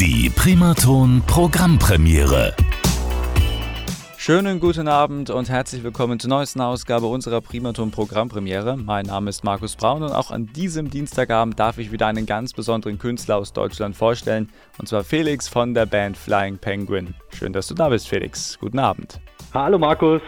Die Primaton Programmpremiere. Schönen guten Abend und herzlich willkommen zur neuesten Ausgabe unserer Primaton Programmpremiere. Mein Name ist Markus Braun und auch an diesem Dienstagabend darf ich wieder einen ganz besonderen Künstler aus Deutschland vorstellen, und zwar Felix von der Band Flying Penguin. Schön, dass du da bist, Felix. Guten Abend. Hallo Markus.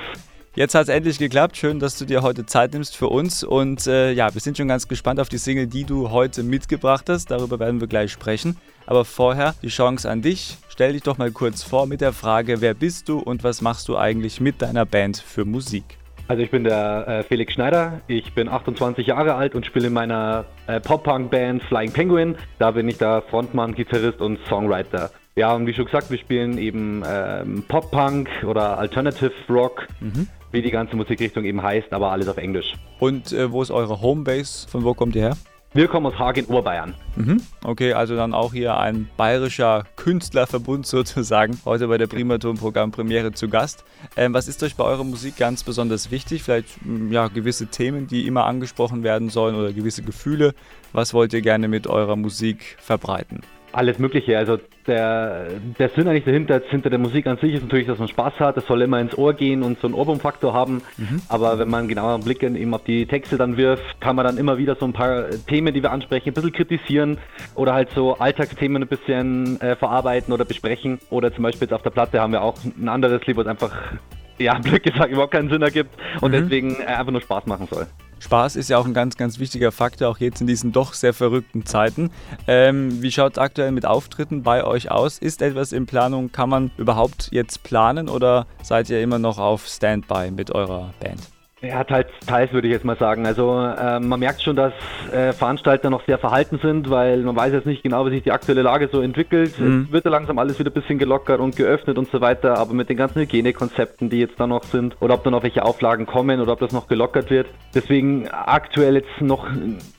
Jetzt hat es endlich geklappt. Schön, dass du dir heute Zeit nimmst für uns. Und äh, ja, wir sind schon ganz gespannt auf die Single, die du heute mitgebracht hast. Darüber werden wir gleich sprechen. Aber vorher die Chance an dich. Stell dich doch mal kurz vor mit der Frage, wer bist du und was machst du eigentlich mit deiner Band für Musik? Also ich bin der äh, Felix Schneider, ich bin 28 Jahre alt und spiele in meiner äh, Pop-Punk-Band Flying Penguin. Da bin ich der Frontmann, Gitarrist und Songwriter. Ja, und wie schon gesagt, wir spielen eben ähm, Pop-Punk oder Alternative Rock, mhm. wie die ganze Musikrichtung eben heißt, aber alles auf Englisch. Und äh, wo ist eure Homebase? Von wo kommt ihr her? Wir kommen aus Hagen, Oberbayern. Mhm. Okay, also dann auch hier ein bayerischer Künstlerverbund sozusagen. Heute bei der Primaton-Programm Premiere zu Gast. Ähm, was ist euch bei eurer Musik ganz besonders wichtig? Vielleicht ja, gewisse Themen, die immer angesprochen werden sollen oder gewisse Gefühle. Was wollt ihr gerne mit eurer Musik verbreiten? Alles Mögliche. Also der, der Sinn eigentlich dahinter, hinter der Musik an sich ist natürlich, dass man Spaß hat. Es soll immer ins Ohr gehen und so einen Ohrwurmfaktor haben. Mhm. Aber wenn man genauer einen Blick eben auf die Texte dann wirft, kann man dann immer wieder so ein paar Themen, die wir ansprechen, ein bisschen kritisieren oder halt so Alltagsthemen ein bisschen äh, verarbeiten oder besprechen. Oder zum Beispiel jetzt auf der Platte haben wir auch ein anderes Lied, was einfach, ja, blöd gesagt, überhaupt keinen Sinn ergibt und mhm. deswegen äh, einfach nur Spaß machen soll. Spaß ist ja auch ein ganz, ganz wichtiger Faktor, auch jetzt in diesen doch sehr verrückten Zeiten. Ähm, wie schaut es aktuell mit Auftritten bei euch aus? Ist etwas in Planung? Kann man überhaupt jetzt planen oder seid ihr immer noch auf Standby mit eurer Band? Ja, teils, teils würde ich jetzt mal sagen. Also äh, man merkt schon, dass äh, Veranstalter noch sehr verhalten sind, weil man weiß jetzt nicht genau, wie sich die aktuelle Lage so entwickelt. Mhm. Es wird ja langsam alles wieder ein bisschen gelockert und geöffnet und so weiter, aber mit den ganzen Hygienekonzepten, die jetzt da noch sind, oder ob da noch welche Auflagen kommen oder ob das noch gelockert wird. Deswegen aktuell jetzt noch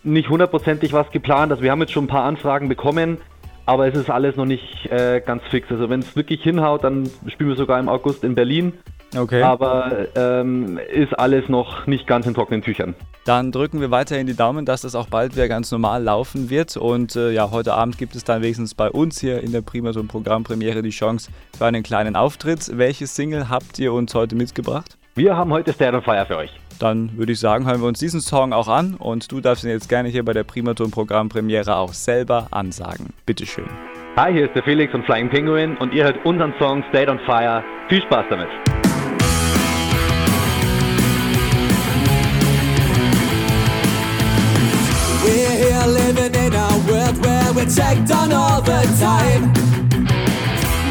nicht hundertprozentig was geplant. Also wir haben jetzt schon ein paar Anfragen bekommen, aber es ist alles noch nicht äh, ganz fix. Also wenn es wirklich hinhaut, dann spielen wir sogar im August in Berlin. Okay. Aber ähm, ist alles noch nicht ganz in trockenen Tüchern. Dann drücken wir weiterhin die Daumen, dass das auch bald wieder ganz normal laufen wird. Und äh, ja, heute Abend gibt es dann wenigstens bei uns hier in der Primaton Programmpremiere die Chance für einen kleinen Auftritt. Welche Single habt ihr uns heute mitgebracht? Wir haben heute Stand on Fire für euch. Dann würde ich sagen, hören wir uns diesen Song auch an und du darfst ihn jetzt gerne hier bei der Primaton Programmpremiere auch selber ansagen. Bitteschön. Hi, hier ist der Felix von Flying Penguin und ihr hört unseren Song State on Fire. Viel Spaß damit. living in a world where we're checked on all the time.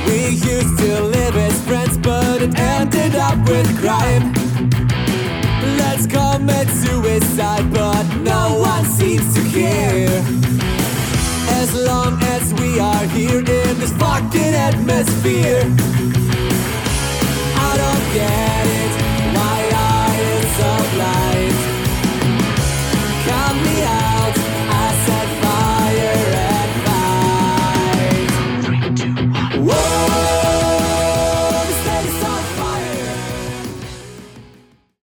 We used to live as friends, but it ended up with crime. Let's commit suicide, but no one seems to care. As long as we are here in this fucking atmosphere, I don't care.